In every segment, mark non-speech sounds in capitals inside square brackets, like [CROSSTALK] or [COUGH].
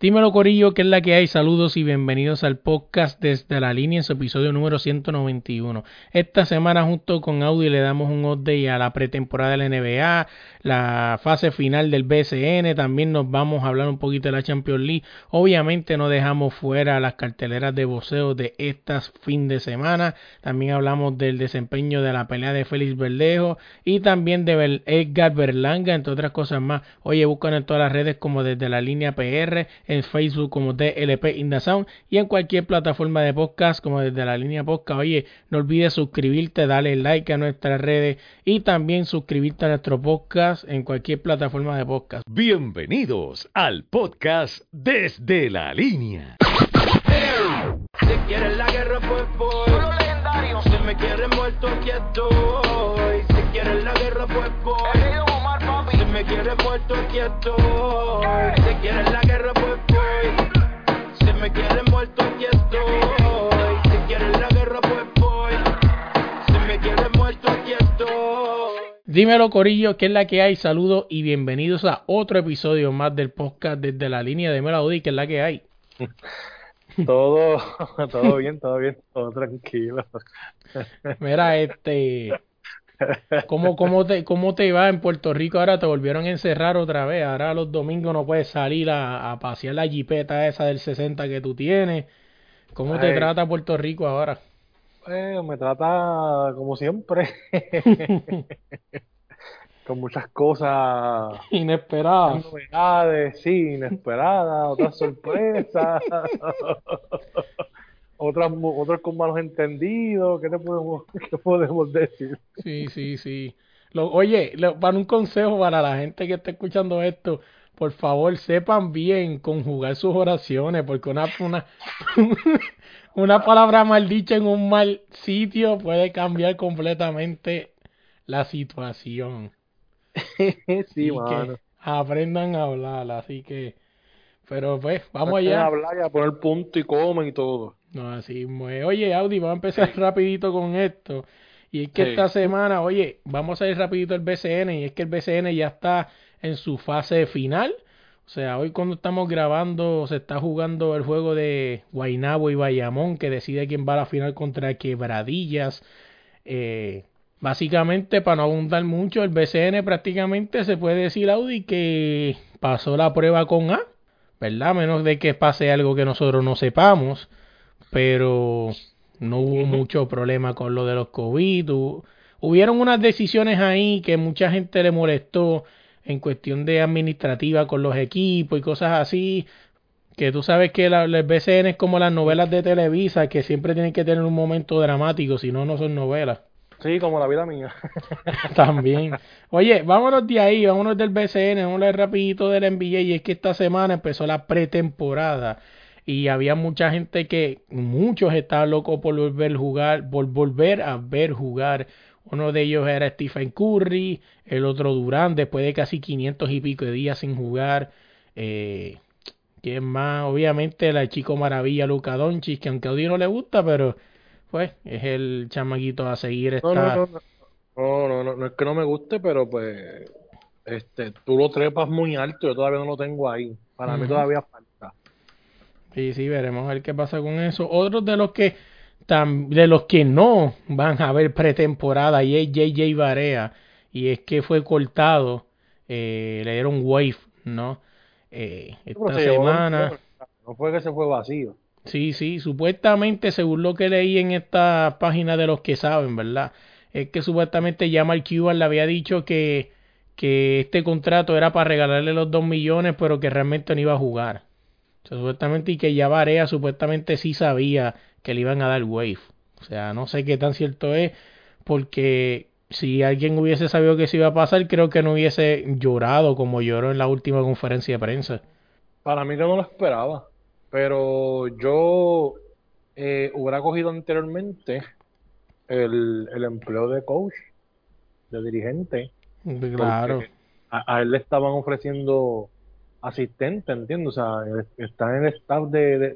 Dímelo Corillo, que es la que hay. Saludos y bienvenidos al podcast desde la línea en su episodio número 191. Esta semana junto con Audi le damos un update a la pretemporada de la NBA, la fase final del BCN, también nos vamos a hablar un poquito de la Champions League. Obviamente no dejamos fuera las carteleras de boxeo de estas fin de semana. También hablamos del desempeño de la pelea de Félix Verdejo y también de Edgar Berlanga, entre otras cosas más. Oye, buscan en todas las redes como desde la línea PR en Facebook como DLP In Sound y en cualquier plataforma de podcast como desde la línea podcast. Oye, no olvides suscribirte, darle like a nuestras redes y también suscribirte a nuestro podcast en cualquier plataforma de podcast. Bienvenidos al podcast desde la línea. Si quieres la guerra, pues voy. legendario. Si me quieres muerto, aquí estoy. Si quieres la guerra, pues voy. Si me quieres muerto, aquí estoy. Si quieres la guerra, pues me quieren muerto, aquí estoy. Si quieren la guerra, pues voy. Si me quieren muerto, aquí estoy. Dímelo, Corillo, ¿qué es la que hay? Saludos y bienvenidos a otro episodio más del podcast desde la línea de Melody, ¿qué es la que hay? [LAUGHS] todo, [LAUGHS] todo bien, todo bien, todo tranquilo. Mira, este. ¿Cómo, [LAUGHS] cómo, te, ¿Cómo te va en Puerto Rico? Ahora te volvieron a encerrar otra vez. Ahora los domingos no puedes salir a, pasear la jipeta esa del 60 que tú tienes. ¿Cómo te trata Puerto Rico ahora? Pues me trata como siempre. [LAUGHS] Con muchas cosas inesperadas. Novedades, sí, inesperadas, otras sorpresas. [LAUGHS] otras, otros con malos entendidos, ¿qué te podemos, [LAUGHS] qué podemos decir? Sí, sí, sí. Lo, oye, para un consejo para la gente que está escuchando esto, por favor sepan bien conjugar sus oraciones, porque una, una, [LAUGHS] una palabra mal dicha en un mal sitio puede cambiar completamente la situación. [LAUGHS] sí, mano. aprendan a hablar, así que, pero pues, vamos allá. A hablar y a poner punto y comen y todo. No, así. Oye, Audi, vamos a empezar rapidito con esto. Y es que esta semana, oye, vamos a ir rapidito al BCN y es que el BCN ya está en su fase final. O sea, hoy cuando estamos grabando se está jugando el juego de Guainabo y Bayamón que decide quién va a la final contra Quebradillas. Eh, básicamente, para no abundar mucho, el BCN prácticamente se puede decir, Audi, que pasó la prueba con A, ¿verdad? Menos de que pase algo que nosotros no sepamos pero no hubo mucho problema con lo de los COVID. hubieron unas decisiones ahí que mucha gente le molestó en cuestión de administrativa con los equipos y cosas así. Que tú sabes que la, el BCN es como las novelas de Televisa, que siempre tienen que tener un momento dramático, si no, no son novelas. Sí, como la vida mía. [LAUGHS] También. Oye, vámonos de ahí, vámonos del BCN, vámonos rapidito del NBA, y es que esta semana empezó la pretemporada y había mucha gente que muchos estaban locos por volver a jugar, por volver a ver jugar. Uno de ellos era Stephen Curry, el otro Durán, después de casi 500 y pico de días sin jugar. Eh, ¿Quién más? Obviamente el chico maravilla Luca Doncic, que aunque a Audi no le gusta, pero pues es el chamaquito a seguir esta... No, no, no, no, es que no me guste, pero pues este, tú lo trepas muy alto, yo todavía no lo tengo ahí. Para mí todavía falta. Sí, sí, veremos a ver qué pasa con eso. Otros de los que de los que no van a ver pretemporada y es JJ Barea y es que fue cortado, eh, le dieron wave, ¿no? Eh, esta semana. no fue que se fue vacío. Sí, sí, supuestamente, según lo que leí en esta página de los que saben, ¿verdad? Es que supuestamente ya Mark Cuban le había dicho que, que este contrato era para regalarle los dos millones, pero que realmente no iba a jugar supuestamente y que ya Varea supuestamente sí sabía que le iban a dar wave. O sea, no sé qué tan cierto es, porque si alguien hubiese sabido que se iba a pasar, creo que no hubiese llorado como lloró en la última conferencia de prensa. Para mí que no lo esperaba, pero yo eh, hubiera cogido anteriormente el, el empleo de coach, de dirigente. Claro. A, a él le estaban ofreciendo asistente, ¿entiendes? O sea, está en el staff de, de-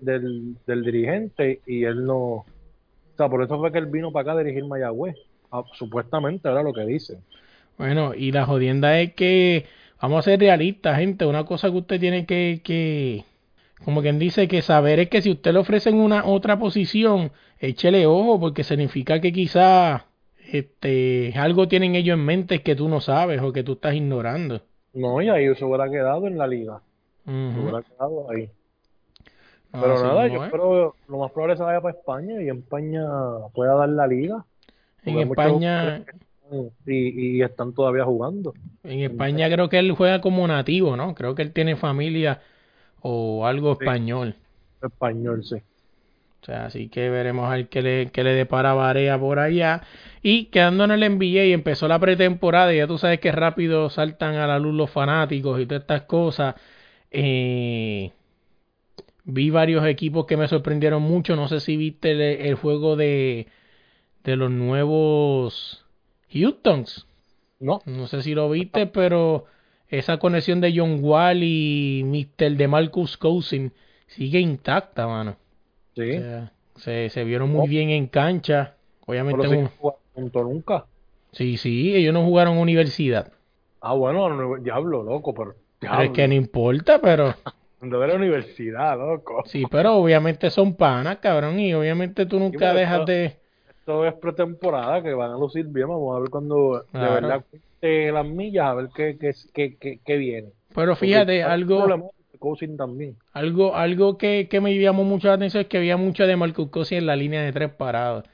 del, dirigente y él no... O sea, por eso fue que él vino para acá a dirigir Mayagüez. Ah, supuestamente era lo que dice. Bueno, y la jodienda es que, vamos a ser realistas, gente, una cosa que usted tiene que, que, como quien dice, que saber es que si usted le ofrecen una otra posición, échele ojo, porque significa que quizás este, algo tienen ellos en mente que tú no sabes o que tú estás ignorando. No, y ahí se hubiera quedado en la liga. Se hubiera quedado ahí. Pero Así nada, yo es. espero, lo más probable es que se vaya para España y en España pueda dar la liga. En España, Y, y están todavía jugando. en España creo que él juega como nativo, ¿no? Creo que él tiene familia o algo Sí. español. Español, sí. O sea, así que veremos a ver qué le, qué le depara Barea por allá. Y quedando en el NBA, empezó la pretemporada y ya tú sabes que rápido saltan a la luz los fanáticos y todas estas cosas. Eh, vi varios equipos que me sorprendieron mucho. No sé si viste el, el juego de, de los nuevos Houstons. No, No sé si lo viste, pero esa conexión de John Wall y Mr. de Marcus Cousin sigue intacta, mano. Sí. O sea, se, se vieron muy bien en cancha. Obviamente, Pero un- no jugaron juntos nunca. sí, sí, ellos no jugaron universidad. Ah, bueno, no, diablo, loco, pero es que no importa, pero [LAUGHS] De la universidad, loco. sí, pero obviamente son panas, cabrón, y obviamente tú nunca dejas de... Esto es pretemporada, que van a lucir bien. Vamos a ver cuando Claro. de verdad las millas, a ver qué, qué, qué, qué, viene. Pero fíjate, Porque algo, también. algo, algo que, que me llamó mucho la atención es que había mucho de Marcus en la línea de tres parados.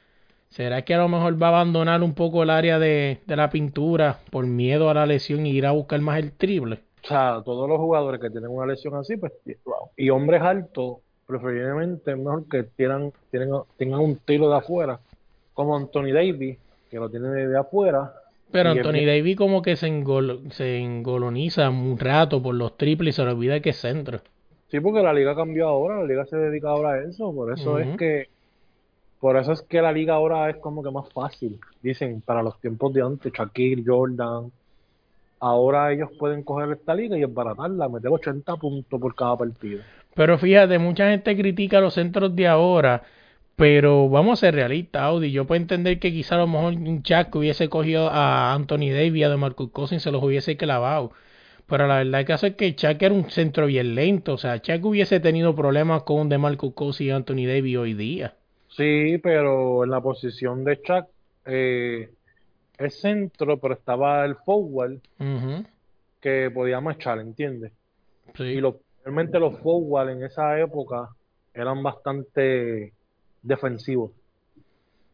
¿Será que a lo mejor va a abandonar un poco el área de, de la pintura por miedo a la lesión y ir a buscar más el triple? O sea, todos los jugadores que tienen una lesión así, pues, y hombres altos, preferiblemente mejor que tengan, tengan, tengan un tiro de afuera, como Anthony Davis, que lo tiene de afuera. Pero Anthony Davis como que se, engol- se engoloniza un rato por los triples y se le olvida que es centro. Sí, porque la liga cambió ahora, la liga se dedica ahora a eso, por eso es que, por eso es que la liga ahora es como que más fácil, dicen, para los tiempos de antes, Shaquille, Jordan, ahora ellos pueden coger esta liga y embaratarla, meter 80 puntos por cada partido. Pero fíjate, mucha gente critica los centros de ahora, pero vamos a ser realistas, Audi. Yo puedo entender que quizá a lo mejor un Chuck hubiese cogido a Anthony Davis y a DeMarcus Cousins se los hubiese clavado. Pero la verdad que es que Chuck era un centro bien lento. O sea, Chuck hubiese tenido problemas con DeMarcus Cousins y Anthony Davis hoy día. Sí, pero en la posición de Shaq eh, es centro, pero estaba el forward que podía marchar, ¿entiendes? sí. Y los, realmente los forward en esa época eran bastante defensivos.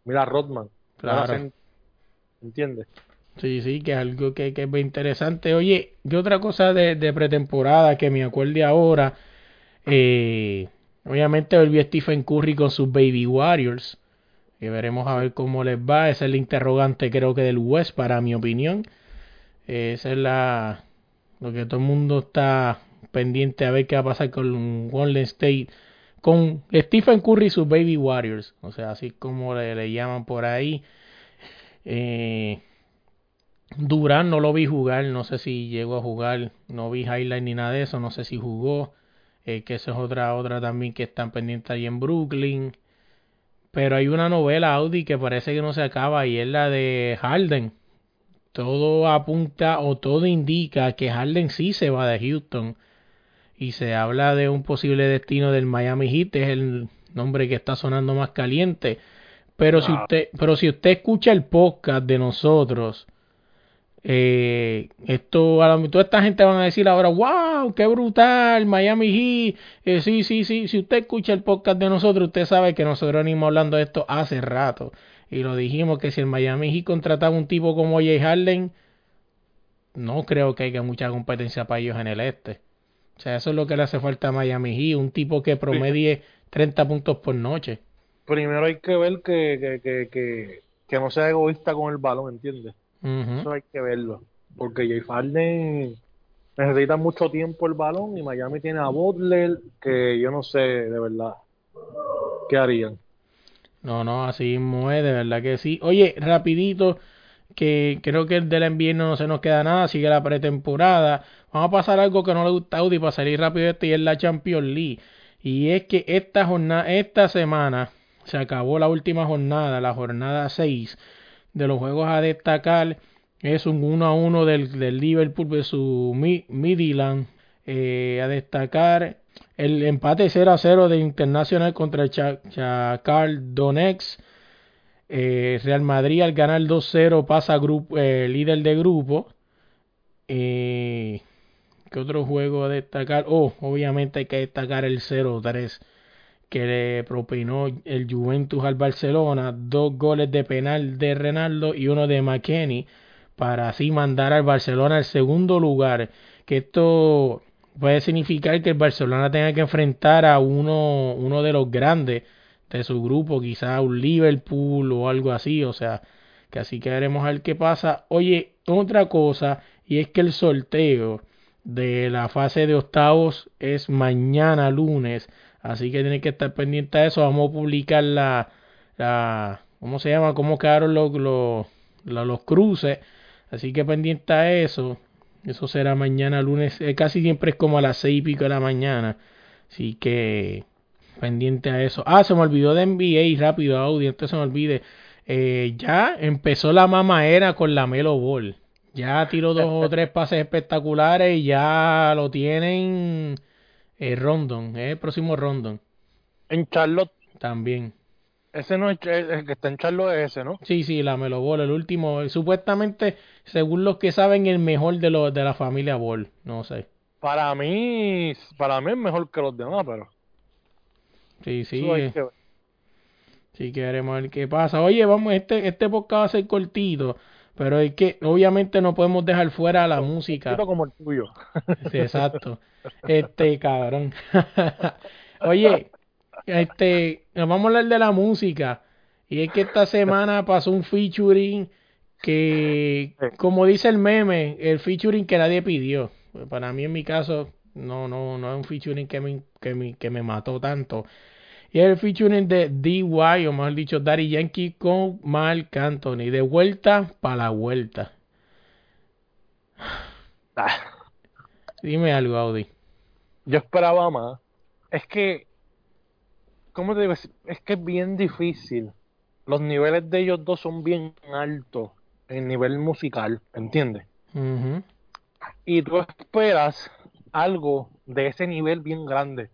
Mira Rodman, Claro. ¿entiendes? Sí, sí, que es algo que, que es interesante. Oye, ¿qué otra cosa de, de pretemporada que me acuerde ahora? Eh, obviamente volvió Stephen Curry con sus Baby Warriors. Que veremos a ver cómo les va. Ese es el interrogante, creo que del West, para mi opinión. Eh, esa es la lo que todo el mundo está pendiente a ver qué va a pasar con Golden State. Con Stephen Curry y sus Baby Warriors. O sea, así como le, llaman por ahí. Eh, Durán no lo vi jugar, no sé si llegó a jugar, no vi highlight ni nada de eso, no sé si jugó, eh, que esa es otra, otra también que están pendientes ahí en Brooklyn. Pero hay una novela Audi que parece que no se acaba y es la de Harden. Todo apunta o todo indica que Harden sí se va de Houston. Y se habla de un posible destino del Miami Heat, es el nombre que está sonando más caliente. Pero si usted, pero si usted escucha el podcast de nosotros, eh, esto, a lo- toda esta gente van a decir ahora, wow, qué brutal, Miami Heat. Eh, sí, sí, sí, si usted escucha el podcast de nosotros, usted sabe que nosotros venimos hablando de esto hace rato. Y lo dijimos que si el Miami Heat contrataba un tipo como Jay Harden, no creo que haya mucha competencia para ellos en el este. O sea, eso es lo que le hace falta a Miami Heat, un tipo que promedie 30 puntos por noche. Primero hay que ver que, que, que, que, que no sea egoísta con el balón, ¿entiendes? Eso hay que verlo. Porque Jay Harden necesita mucho tiempo el balón y Miami tiene a Butler que yo no sé de verdad qué harían. No, no, así es, de verdad que sí. Oye, rapidito, que creo que el del invierno no se nos queda nada, sigue la pretemporada. Vamos a pasar algo que no le gusta a Audi para salir rápido este y es la Champions League. Y es que esta jornada, esta semana se acabó la última jornada, la jornada 6 de los juegos a destacar. Es un 1 a 1 del, del Liverpool versus Midland. Eh, a destacar el empate 0 a 0 de Internacional contra Chacal Donetsk. Eh, Real Madrid al ganar 2-0 pasa grupo, eh, líder de grupo. Eh, ¿Qué otro juego a destacar? Oh, obviamente hay que destacar el 0-3 que le propinó el Juventus al Barcelona. Dos goles de penal de Renaldo y uno de McKenny para así mandar al Barcelona al segundo lugar. Que esto puede significar que el Barcelona tenga que enfrentar a uno, uno de los grandes de su grupo, quizá un Liverpool o algo así, o sea, que así que veremos a ver qué pasa. Oye, otra cosa, y es que el sorteo de la fase de octavos es mañana lunes, así que tienen que estar pendientes de eso. Vamos a publicar la, la ¿cómo se llama? ¿Cómo quedaron los, los, los, cruces? Así que pendiente a eso. Eso será mañana lunes, eh, casi siempre es como a las seis y pico de la mañana. Así que pendiente a eso. Ah, se me olvidó de NBA rápido, audio, entonces se me olvide. Eh, ya empezó la mamaera con la Melo Ball. Ya tiró dos o tres pases espectaculares y ya lo tienen eh, Rondon, eh, el próximo Rondon. En Charlotte. También. Ese no es el que está en Charlotte, es ese, ¿no? Sí, sí, la Melo Ball, el último. Supuestamente, según los que saben, el mejor de, los de la familia Ball. No sé. Para mí, para mí es mejor que los demás, pero. Sí, sí. Sí, que veremos ver qué pasa. Oye, vamos, este, este podcast va a ser cortito, pero es que obviamente no podemos dejar fuera la música. como el tuyo. [LAUGHS] Sí, exacto. Este, cabrón. [LAUGHS] Oye, este, vamos a hablar de la música. Y es que esta semana pasó un featuring que, como dice el meme, el featuring que nadie pidió. Para mí, en mi caso, no, no, no es un featuring que me, que me, que me mató tanto. Y es el featuring de DY, o mejor dicho, Daddy Yankee con Mark Anthony. De vuelta para la vuelta. Ah. Dime algo, Audi. Yo esperaba más. Es que, ¿cómo te digo? Es que es bien difícil. Los niveles de ellos dos son bien altos en nivel musical, ¿entiendes? Y tú esperas algo de ese nivel bien grande.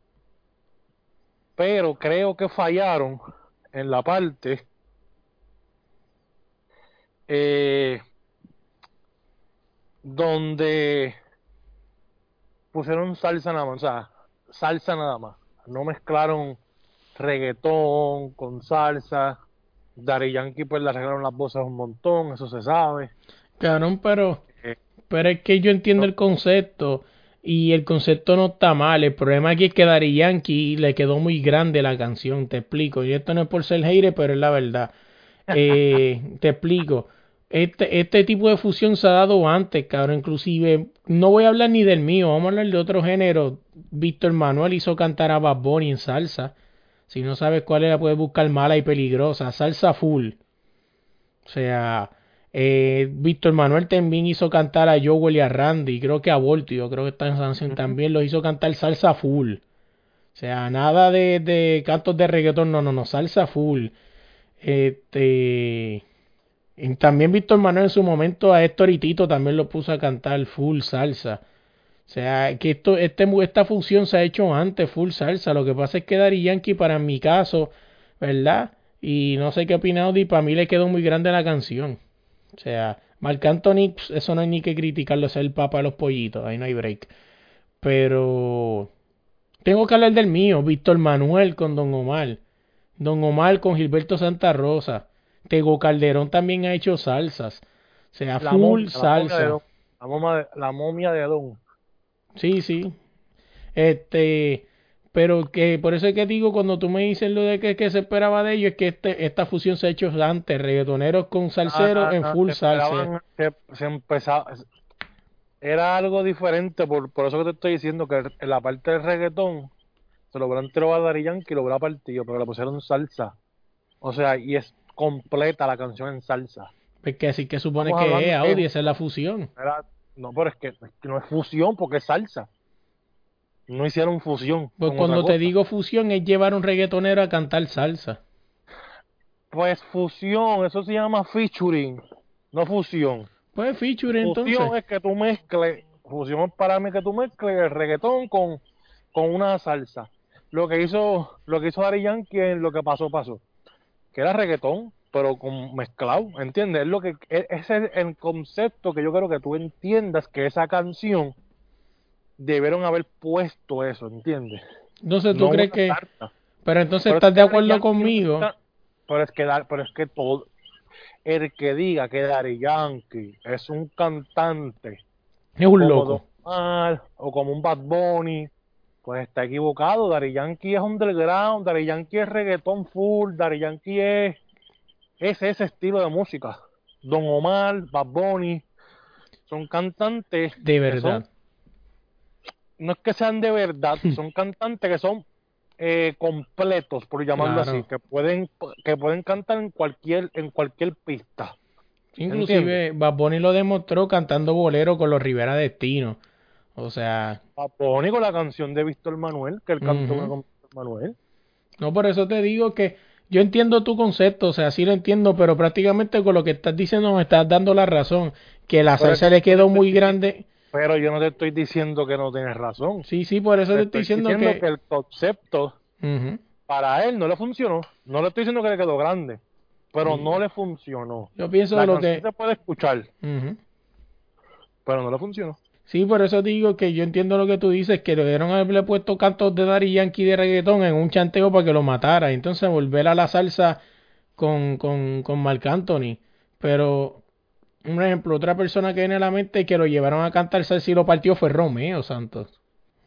Pero creo que fallaron en la parte eh, donde pusieron salsa nada más, o sea, salsa nada más. No mezclaron reggaetón con salsa. Dari Yankee pues le arreglaron las voces un montón, eso se sabe. Claro, pero, eh, pero es que yo entiendo el concepto y el concepto no está mal. El problema aquí es que Dari Yankee le quedó muy grande la canción. Te explico. Y esto no es por ser hater, pero es la verdad. [LAUGHS] Eh, te explico. Este, este tipo de fusión se ha dado antes, cabrón. Inclusive, no voy a hablar ni del mío, vamos a hablar de otro género. Víctor Manuel hizo cantar a Bad Bunny en salsa. Si no sabes cuál era, puedes buscar mala y peligrosa. Salsa full. O sea, eh, Víctor Manuel también hizo cantar a Joel y a Randy, creo que a Voltio, creo que está en canción también, lo hizo cantar salsa full. O sea, nada de, de cantos de reggaetón, no, no, no, salsa full. Este. también Víctor Manuel en su momento a Héctor y Tito también lo puso a cantar full salsa. O sea, que esto, este, esta función se ha hecho antes, full salsa. Lo que pasa es que Dari Yankee, para mi caso, ¿verdad? Y no sé qué opina Audi, para mí le quedó muy grande la canción. O sea, Marc Anthony, pues, eso no hay ni que criticarlo, es el papa de los pollitos, ahí no hay break. Pero tengo que hablar del mío, Víctor Manuel con Don Omar. Don Omar con Gilberto Santa Rosa. Tego Calderón también ha hecho salsas. O sea, full salsa. La momia, de, Don. Sí, sí. Este, pero que por eso es que digo, cuando tú me dices lo de que, se esperaba de ellos, es que este, esta fusión se ha hecho antes, reggaetoneros con salseros ah, en full salsa. Se, empezaba, era algo diferente, por, por eso que te estoy diciendo que en la parte del reggaetón se lo hubieran tirado a Daddy Yankee y lo hubiera partido, pero le pusieron salsa. O sea, y es completa la canción en salsa. Pues que así que supone que es que- Audi, esa es la fusión. Era- no, pero es que, es que no es fusión porque es salsa. No hicieron fusión. Pues cuando te digo fusión es llevar un reggaetonero a cantar salsa. Pues fusión, eso se llama featuring, no fusión. Pues feature entonces. Fusión es que tú mezcles, fusión es para mí que tú mezcles el reggaetón con, con una salsa. Lo que hizo, lo que hizo Daddy Yankee lo que pasó, pasó. Que era reggaetón, pero con mezclado, ¿entiendes? Es lo que, e- ese es el concepto que yo quiero que tú entiendas que esa canción debieron haber puesto eso, ¿entiendes? Entonces tú No crees que... Pero entonces Pero estás es de acuerdo conmigo. Pero es que, pero es que todo, el que diga que Daddy Yankee es un cantante Es un loco. O como un Bad Bunny, pues está equivocado. Daddy Yankee es underground, Daddy Yankee es reggaetón full, Daddy Yankee es, es ese estilo de música. Don Omar, Bad Bunny, son cantantes, De verdad. No es que sean de verdad, [LAUGHS] son cantantes que son eh, completos, por llamarlo Claro. así, que pueden, que pueden cantar en cualquier, en cualquier pista. Inclusive Bad Bunny lo demostró cantando bolero con los Rivera Destino. O sea, Bad Bunny con la canción de Víctor Manuel, que él cantó con Víctor Manuel. no por eso te digo que yo entiendo tu concepto, o sea, sí lo entiendo, pero prácticamente con lo que estás diciendo me estás dando la razón, que la salsa le quedó muy grande. Pero yo no te estoy diciendo que no tienes razón. Sí, sí, por eso te Te estoy diciendo que... el concepto para él no le funcionó. No le estoy diciendo que le quedó grande, pero no le funcionó. Yo pienso La lo que... se puede escuchar, pero no le funcionó. Sí, por eso digo que yo entiendo lo que tú dices, que le debieron haberle puesto cantos de Daddy Yankee de reggaetón en un chanteo para que lo matara, entonces volver a la salsa con, con, con Marc Anthony. Pero, un ejemplo, otra persona que viene a la mente que lo llevaron a cantar salsa y lo partió fue Romeo Santos.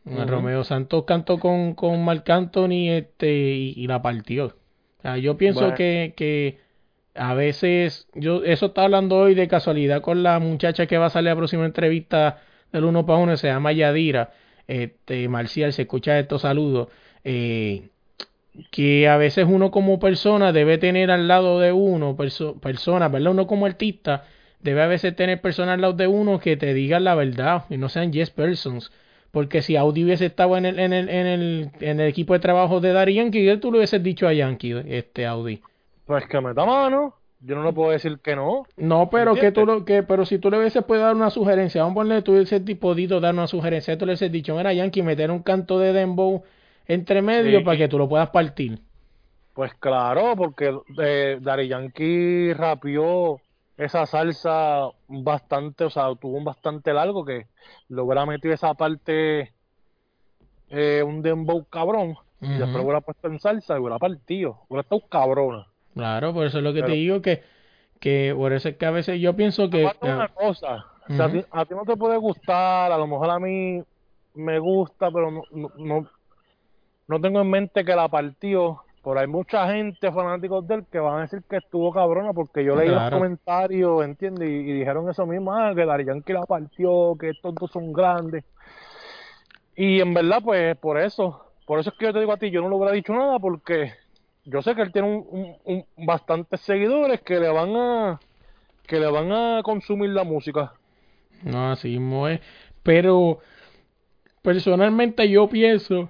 Romeo Santos cantó con, con Marc Anthony este, y, y la partió. O sea, yo pienso Bueno. que, que a veces, yo eso estaba hablando hoy de casualidad con la muchacha que va a salir a la próxima entrevista del uno para uno, se llama Yadira, este, Marcial, se escucha estos saludos, eh, que a veces uno como persona debe tener al lado de uno, perso personas, ¿verdad? Uno como artista debe a veces tener personas al lado de uno que te digan la verdad y no sean yes persons. Porque si Audi hubiese estado en el, en el, en el, en el equipo de trabajo de Daddy Yankee, ¿qué tú le hubieses dicho a Yankee, este Audi? Pues que meta mano. Yo no le puedo decir que no. No, pero que tú lo que, pero si tú le hubieses podido dar una sugerencia, vamos a ponerle, tú hubieses podido dar una sugerencia, tú le hubieses dicho, mira Yankee, meter un canto de dembow entre medio Sí. para que tú lo puedas partir. Pues claro, porque eh, Daddy Yankee rapió esa salsa bastante, o sea, tuvo un bastante largo que hubiera metido esa parte, eh, un dembow cabrón, y después hubiera puesto en salsa y hubiera partido, hubiera estado cabrona. Claro, por eso es lo que te digo que, que por eso es que a veces yo pienso que Aparte una cosa, o sea, a, ti, Ujú. a ti no te puede gustar, a lo mejor a mí me gusta, pero no, no, no, no tengo en mente que la partió. Por hay mucha gente fanáticos de él que van a decir que estuvo cabrona porque yo leí los comentarios, ¿entiendes? Y, y dijeron eso mismo, ah, que Daddy Yankee la partió, que estos dos son grandes. Y en verdad, pues, por eso, por eso es que yo te digo a ti, yo no le hubiera dicho nada porque yo sé que él tiene un, un- un- bastantes seguidores que le van a que le van a consumir la música. No, así mismo es. Pero personalmente yo pienso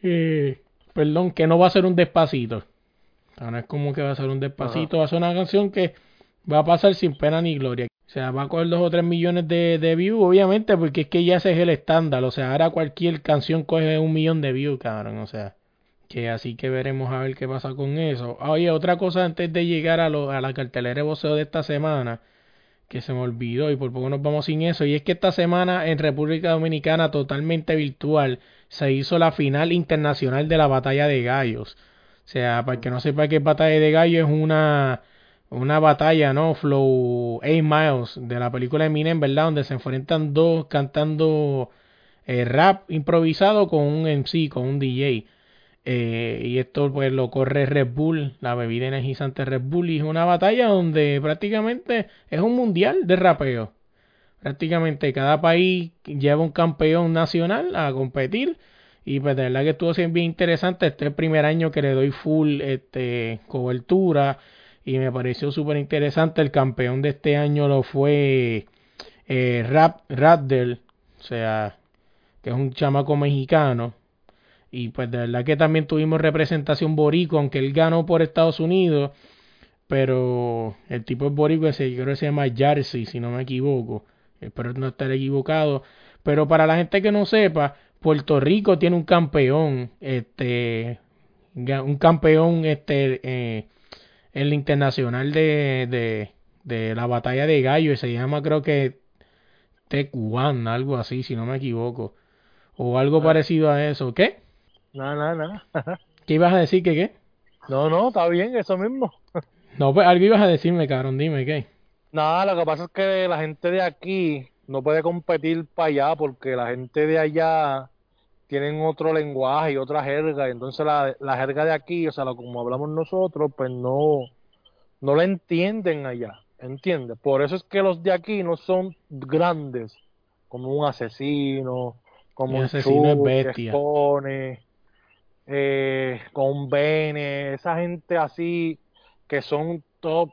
que, perdón, que no va a ser un despacito. O sea, no es como que va a ser un despacito, va a ser una canción que va a pasar sin pena ni gloria. O sea, va a coger dos o tres millones de, de views, obviamente, porque es que ya ese es el estándar. O sea, ahora cualquier canción coge un millón de views, cabrón. O sea, que así que veremos a ver qué pasa con eso. Ah, Oye, otra cosa antes de llegar a, lo, a la cartelera de voceo de esta semana que se me olvidó y por poco nos vamos sin eso. Y es que esta semana en República Dominicana, totalmente virtual, se hizo la final internacional de la batalla de gallos. O sea, para el que no sepa qué batalla de gallos es una, una batalla, ¿no? Flow 8 Miles de la película Eminem, ¿verdad? Donde se enfrentan dos cantando eh, rap improvisado con un MC, con un DJ. Eh, y esto pues lo corre Red Bull, la bebida energizante Red Bull, y es una batalla donde prácticamente es un mundial de rapeo. Prácticamente cada país lleva un campeón nacional a competir. Y pues de verdad que estuvo bien interesante. Este es el primer año que le doy full este cobertura. Y me pareció súper interesante el campeón de este año lo fue eh, Rap o sea que es un chamaco mexicano. Y pues de verdad que también tuvimos representación borico aunque él ganó por Estados Unidos. Pero el tipo es yo creo que se llama Jersey si no me equivoco espero no estar equivocado. Pero para la gente que no sepa, Puerto Rico tiene un campeón, este, un campeón, este, eh, en el internacional de, de, de, la batalla de gallo, y se llama creo que Tecuan, algo así, si no me equivoco, o algo ah. parecido a eso, ¿qué? No, no, no. [LAUGHS] ¿Qué ibas a decir que qué? No, no, está bien, eso mismo. [LAUGHS] no, pues algo ibas a decirme, cabrón, dime qué. Nada, lo que pasa es que la gente de aquí no puede competir para allá porque la gente de allá tienen otro lenguaje y otra jerga, y entonces la, la jerga de aquí, o sea, lo, como hablamos nosotros, pues no, no la entienden allá, ¿entiendes? Por eso es que los de aquí no son grandes, como un asesino, como un asesino bestia. que eh, con Bene, esa gente así que son top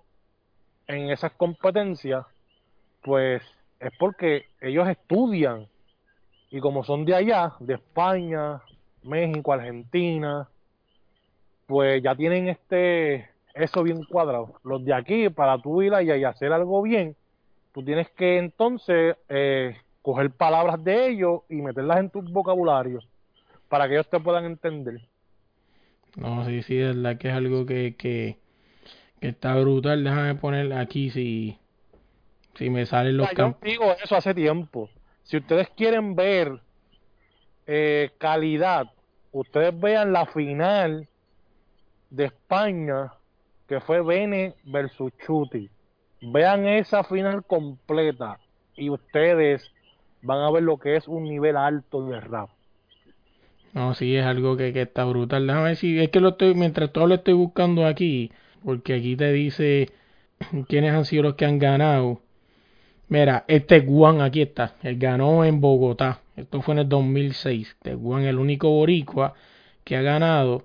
en esas competencias, pues es porque ellos estudian y como son de allá, de España, México, Argentina, pues ya tienen este eso bien cuadrado. Los de aquí, para tú ir allá y hacer algo bien, tú tienes que entonces eh, coger palabras de ellos y meterlas en tu vocabulario para que ellos te puedan entender. No, sí, sí, es verdad que es algo que, que, está brutal. Déjame poner aquí si, si me salen los campos. Yo digo eso hace tiempo. Si ustedes quieren ver eh, calidad, ustedes vean la final de España, que fue Bene versus Chuti. Vean esa final completa y ustedes van a ver lo que es un nivel alto de rap. No, sí, es algo que, que está brutal. Déjame ver si es que lo estoy, mientras todo lo estoy buscando aquí, porque aquí te dice [CLEARS THROAT] quiénes han sido los que han ganado. Mira, este Guan aquí está, él ganó en Bogotá, esto fue en el 2006, este Guan el único boricua que ha ganado.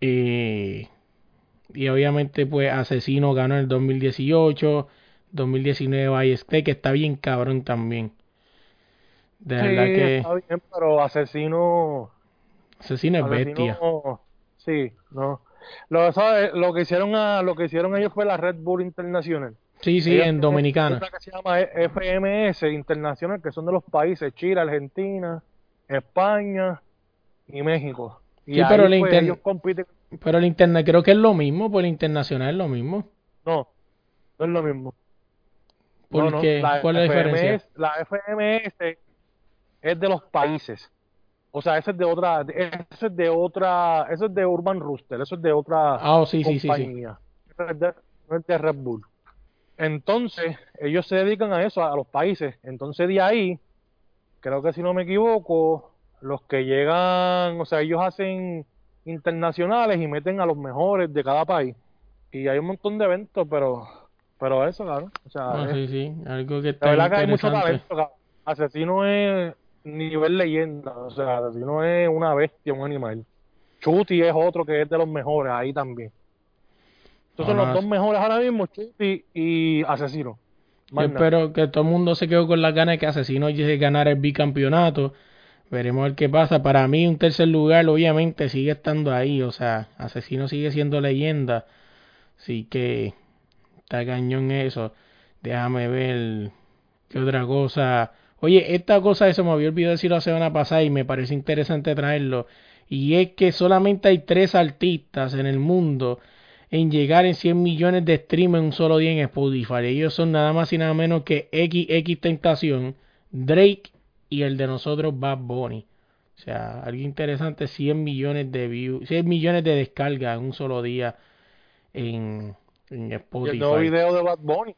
Eh, y obviamente pues Asesino ganó en el 2018, 2019 Balleste, que está bien cabrón también. De verdad que... Está bien, pero Asesino... Asesino es bestia. Sí, no. Lo, ¿sabes? lo que hicieron a, lo que hicieron ellos fue la Red Bull Internacional. Sí, sí, en Dominicana. Que se llama FMS Internacional, que son de los países Chile, Argentina, España y México. Y sí, pero, el pues, ellos compiten. pero el internet creo que es lo mismo, pues el internacional es lo mismo. No, no es lo mismo. ¿Por qué? ¿Cuál es la diferencia? La FMS es de los países. O sea, eso es de otra, eso es de otra, eso es de Urban Rooster, eso es de otra ah, sí, compañía. Sí, sí, es de Red Bull. Entonces, ellos se dedican a eso, a los países. Entonces, de ahí, creo que si no me equivoco, los que llegan, o sea, ellos hacen internacionales y meten a los mejores de cada país. Y hay un montón de eventos, pero pero eso, claro. O sea, ah, sí, sí, algo que está La verdad que hay mucho talento. Asesino es nivel leyenda, o sea, Asesino es una bestia, un animal. Chuti es otro que es de los mejores ahí también. Estos son los dos mejores ahora mismo, Chuti y Asesino. Yo espero que todo el mundo se quede con las ganas de que Asesino llegue a ganar el bicampeonato. Veremos a ver qué pasa. Para mí, un tercer lugar, obviamente, sigue estando ahí. O sea, Asesino sigue siendo leyenda. Así que está cañón eso. Déjame ver qué otra cosa. Oye, esta cosa eso me había olvidado decir la semana pasada y me parece interesante traerlo. Y es que solamente hay tres artistas en el mundo en llegar en 100 millones de streams en un solo día en Spotify. Ellos son nada más y nada menos que XX Tentación, Drake y el de nosotros Bad Bunny. O sea, algo interesante, 100 millones de views, 100 millones de descargas en un solo día en, en Spotify. el nuevo video de Bad Bunny,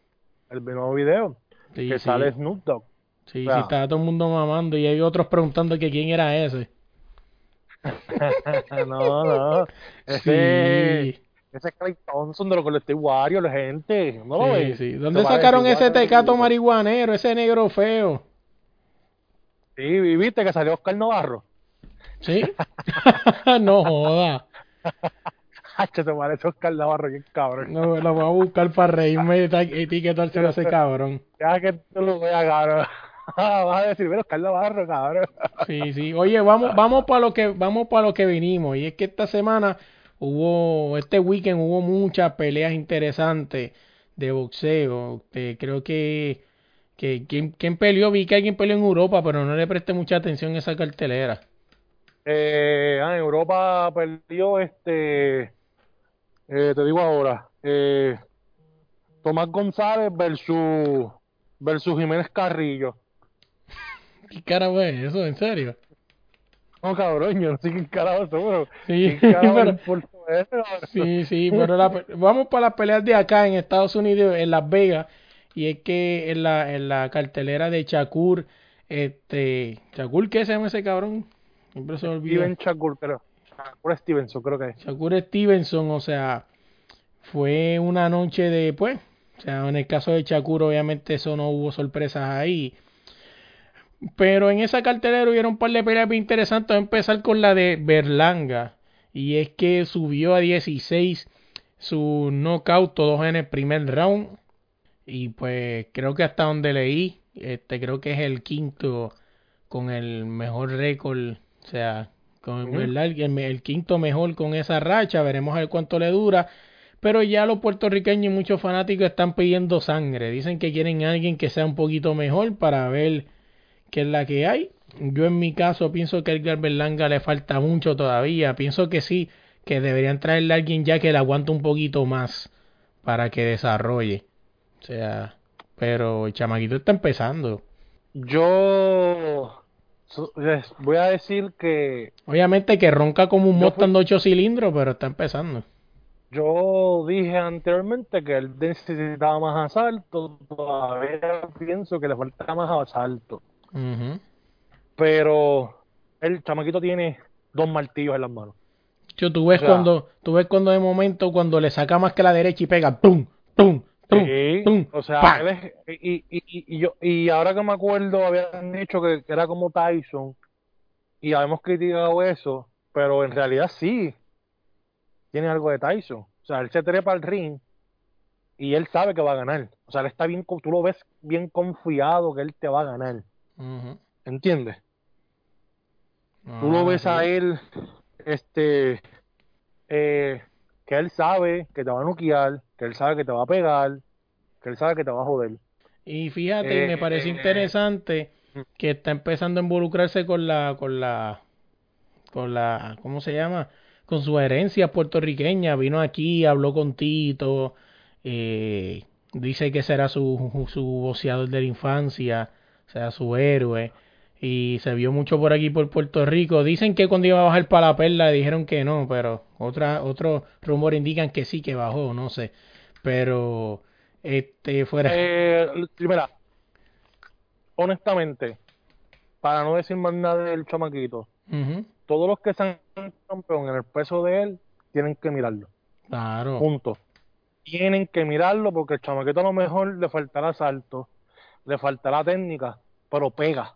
el nuevo video, que sale Snoop Dogg. Sí, sí, estaba todo el mundo mamando y hay otros preguntando que quién era ese. [LAUGHS] no, no. [LAUGHS] Ese, ese es Clay Thompson de los Collective Warriors, la gente. ¿No lo Sí, ves? sí. ¿Dónde sacaron ese tecato marihuanero, ese negro feo? Sí, viste que salió Oscar Navarro. ¿Sí? [LAUGHS] no joda. Hacho, te parece Oscar Navarro, qué cabrón. No, lo voy a buscar para reírme y etiquetárselo a ese cabrón. Ya que tú lo veas, cabrón. [LAUGHS] Vas a decir, mira, Oscar Navarro, cabrón. [LAUGHS] Sí, sí. Oye, vamos, vamos para lo que, vamos para lo que vinimos. Y es que esta semana hubo, este weekend hubo muchas peleas interesantes de boxeo. Eh, creo que, que quien, quien peleó, vi que alguien peleó en Europa, pero no le presté mucha atención a esa cartelera. Eh, ah, en Europa perdió este. eh, te digo ahora. Eh, Tomás González versus, versus Jiménez Carrillo. ¿Qué carajo es eso? ¿En serio? No, cabrón, yo no sé qué carajo [LAUGHS] pero. Sí. Sí, sí, pero la pe- vamos para las peleas de acá en Estados Unidos, en Las Vegas, y es que en la, en la cartelera de Shakur, este, Shakur, ¿qué se llama ese cabrón? Siempre se olvida. Steven Shakur, creo. Shakur Stevenson, creo que es. Shakur Stevenson, o sea, fue una noche de, pues, o sea, en el caso de Shakur, obviamente eso no hubo sorpresas ahí. Pero en esa cartelera hubieron un par de peleas interesantes. Voy a empezar con la de Berlanga. Y es que subió a 16 su knockout, todos en el primer round. Y pues creo que hasta donde leí, este creo que es el quinto con el mejor récord. O sea, con. ¿verdad? el, el quinto mejor con esa racha. Veremos a ver cuánto le dura. Pero ya los puertorriqueños y muchos fanáticos están pidiendo sangre. Dicen que quieren a alguien que sea un poquito mejor para ver qué es la que hay. Yo en mi caso pienso que a Edgar Berlanga le falta mucho todavía. Pienso que sí, que deberían traerle a alguien ya que le aguante un poquito más para que desarrolle. O sea, pero el chamaquito está empezando. Yo. les voy a decir que Obviamente que ronca como un Mustang de 8 cilindros, pero está empezando. yo dije anteriormente que él necesitaba más asalto. Todavía pienso que le falta más asalto. Ujú. Pero el chamaquito tiene dos martillos en las manos. Yo, tú ves O sea- cuando, tú ves cuando de momento cuando le saca más que la derecha y pega ¡pum! ¡pum! ¡pum! Sí, ¡pum! o sea, él es- y, y, y, yo, y ahora que me acuerdo, habían dicho que, que era como Tyson, y habíamos criticado eso, pero en realidad sí, tiene algo de Tyson. O sea, él se trepa al ring y él sabe que va a ganar. O sea, él está bien, tú lo ves bien confiado que él te va a ganar. ¿Entiendes? Tú lo Ah, ves a él, este, eh, que él sabe que te va a noquear, que él sabe que te va a pegar, que él sabe que te va a joder. Y fíjate, me Eh, parece eh, interesante mm. que está empezando a involucrarse con la, con la, con la, ¿cómo se llama? Con su herencia puertorriqueña. Vino aquí, habló con Tito, eh, dice que será su, su boxeador de la infancia, sea su héroe. Y se vio mucho por aquí por Puerto Rico. Dicen que cuando iba a bajar para la perla le dijeron que no, pero otra, otros rumores indican que sí que bajó, no sé. Pero este fuera. Eh, mira, honestamente, para no decir más nada del chamaquito, todos los que sean campeón en el peso de él tienen que mirarlo. Claro. Punto. Tienen que mirarlo porque el chamaquito a lo mejor le faltará salto, le faltará técnica, pero pega.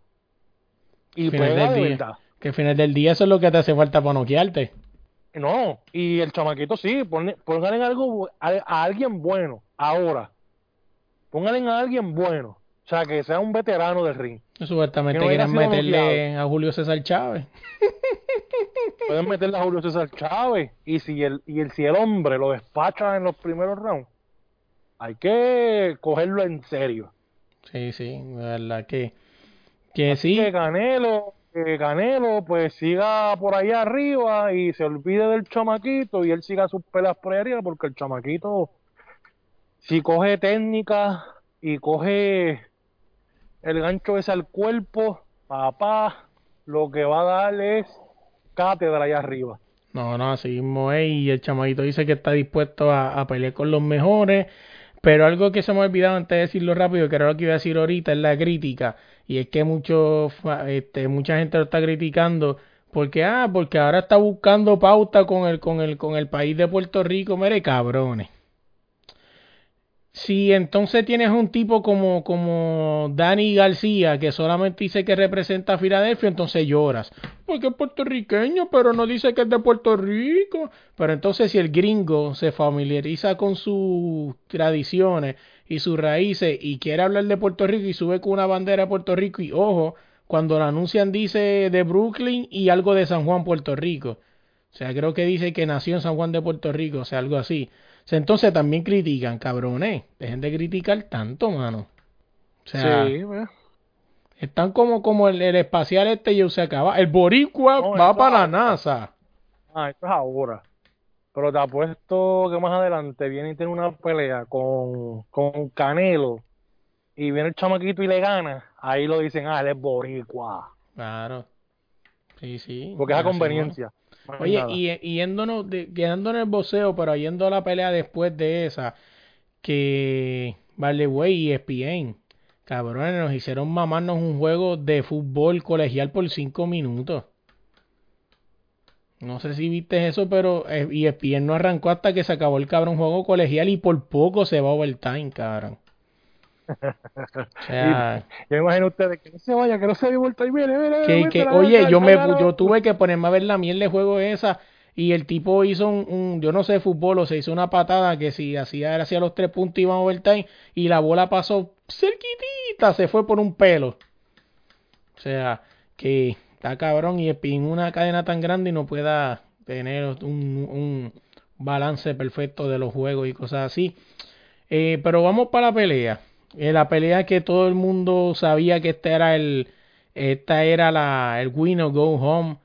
Y Final pega de día. verdad. Que al final del día eso es lo que te hace falta para noquearte. No, y el chamaquito sí, en algo a, a alguien bueno, ahora. Póngale en a alguien bueno. O sea, que sea un veterano del ring. Supuestamente no quieren meterle a Julio César Chávez. [LAUGHS] Pueden meterle a Julio César Chávez. Y si el, y el, si el hombre lo despacha en los primeros rounds, hay que cogerlo en serio. Sí, sí, de verdad que, que Así sí. que Canelo, que Canelo pues siga por allá arriba y se olvide del chamaquito y él siga sus pelas por ahí arriba porque el chamaquito si coge técnica y coge el gancho ese al cuerpo, papá, lo que va a dar es cátedra allá arriba. No, no, así mismo es. Y el chamaguito dice que está dispuesto a, a pelear con los mejores. Pero algo que se me ha olvidado antes de decirlo rápido, que era lo que iba a decir ahorita, es la crítica. Y es que mucho, este, mucha gente lo está criticando Porque, ah, porque ahora está buscando pauta con el, con el, con el país de Puerto Rico, mire, cabrones. Si entonces tienes un tipo como, como Dani García, que solamente dice que representa a Filadelfia, entonces lloras. Porque es puertorriqueño, pero no dice que es de Puerto Rico. Pero entonces si el gringo se familiariza con sus tradiciones y sus raíces y quiere hablar de Puerto Rico y sube con una bandera de Puerto Rico y ojo, cuando lo anuncian dice de Brooklyn y algo de San Juan, Puerto Rico. O sea, creo que dice que nació en San Juan de Puerto Rico, o sea, algo así. Entonces también critican, cabrones. Dejen de criticar tanto, mano. O sea, sí, están como, como el, espacial este y se acaba. El boricua va para la NASA. Ah, esto es ahora. Pero te apuesto que más adelante viene y tiene una pelea con, con Canelo y viene el chamaquito y le gana. Ahí lo dicen, ah, él es boricua. Claro. Sí, sí. Porque es a conveniencia. Oye, y, yéndonos, quedando en el boxeo, pero yendo a la pelea después de esa, que vale, güey, y ESPN, cabrones, nos hicieron mamarnos un juego de fútbol colegial por cinco minutos. No sé si viste eso, pero ESPN eh, no arrancó hasta que se acabó el cabrón juego colegial y por poco se va overtime, cabrón. O sea, yo imagino ustedes que no se vaya, que no se vuelta y viene, que, que, oye, yo me yo tuve que ponerme a ver la miel de juego esa y el tipo hizo un, yo no sé fútbol o se hizo una patada que si hacía hacia los tres puntos iban a overtime y la bola pasó cerquitita, se fue por un pelo. O sea, que está cabrón y en una cadena tan grande y no pueda tener un, un balance perfecto de los juegos y cosas así. Eh, pero vamos para la pelea. En la pelea que todo el mundo sabía que este era el, esta era la, el go home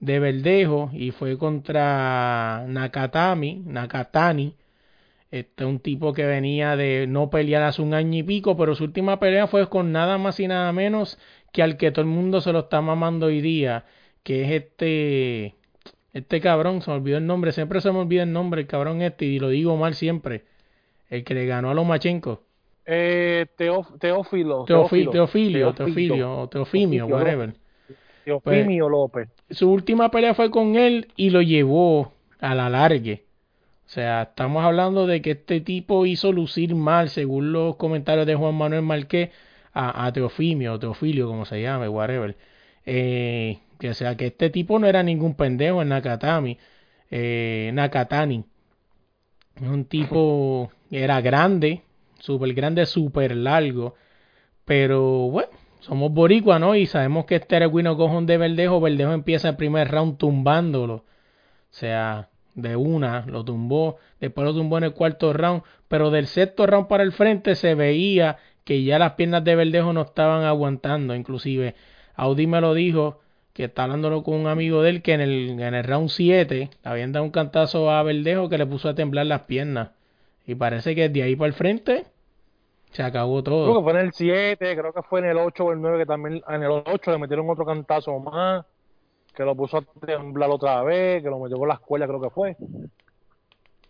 de Verdejo y fue contra Nakatami, Nakatani. Este un tipo que venía de no pelear hace un año y pico, pero su última pelea fue con nada más y nada menos que al que todo el mundo se lo está mamando hoy día, que es este este cabrón, se me olvidó el nombre, siempre se me olvida el nombre, el cabrón este, y lo digo mal siempre, el que le ganó a Lomachenko. Eh, Teófilo. Teofilio, Teofilio, o Teofimio, whatever. Teofimio pues, López. Su última pelea fue con él y lo llevó a la largue. O sea, estamos hablando de que este tipo hizo lucir mal, según los comentarios de Juan Manuel Marqués, a, a Teofimio, o Teofilio, como se llame, whatever. Eh, que o sea, que este tipo no era ningún pendejo en Nakatami, eh, Nakatani. Un tipo era grande, súper grande, súper largo. Pero bueno, somos boricua, ¿no? Y sabemos que este el Wino Cojón de Verdejo. Verdejo empieza el primer round tumbándolo. O sea, de una lo tumbó. Después lo tumbó en el cuarto round. Pero del sexto round para el frente se veía que ya las piernas de Verdejo no estaban aguantando. Inclusive Audi me lo dijo que está hablándolo con un amigo de él que en el, en el round 7 habían dado un cantazo a Verdejo que le puso a temblar las piernas. Y parece que de ahí para el frente se acabó todo. Creo que fue en el 7, creo que fue en el 8 o el 9 que también en el 8 le metieron otro cantazo más, que lo puso a temblar otra vez, que lo metió con la escuela creo que fue.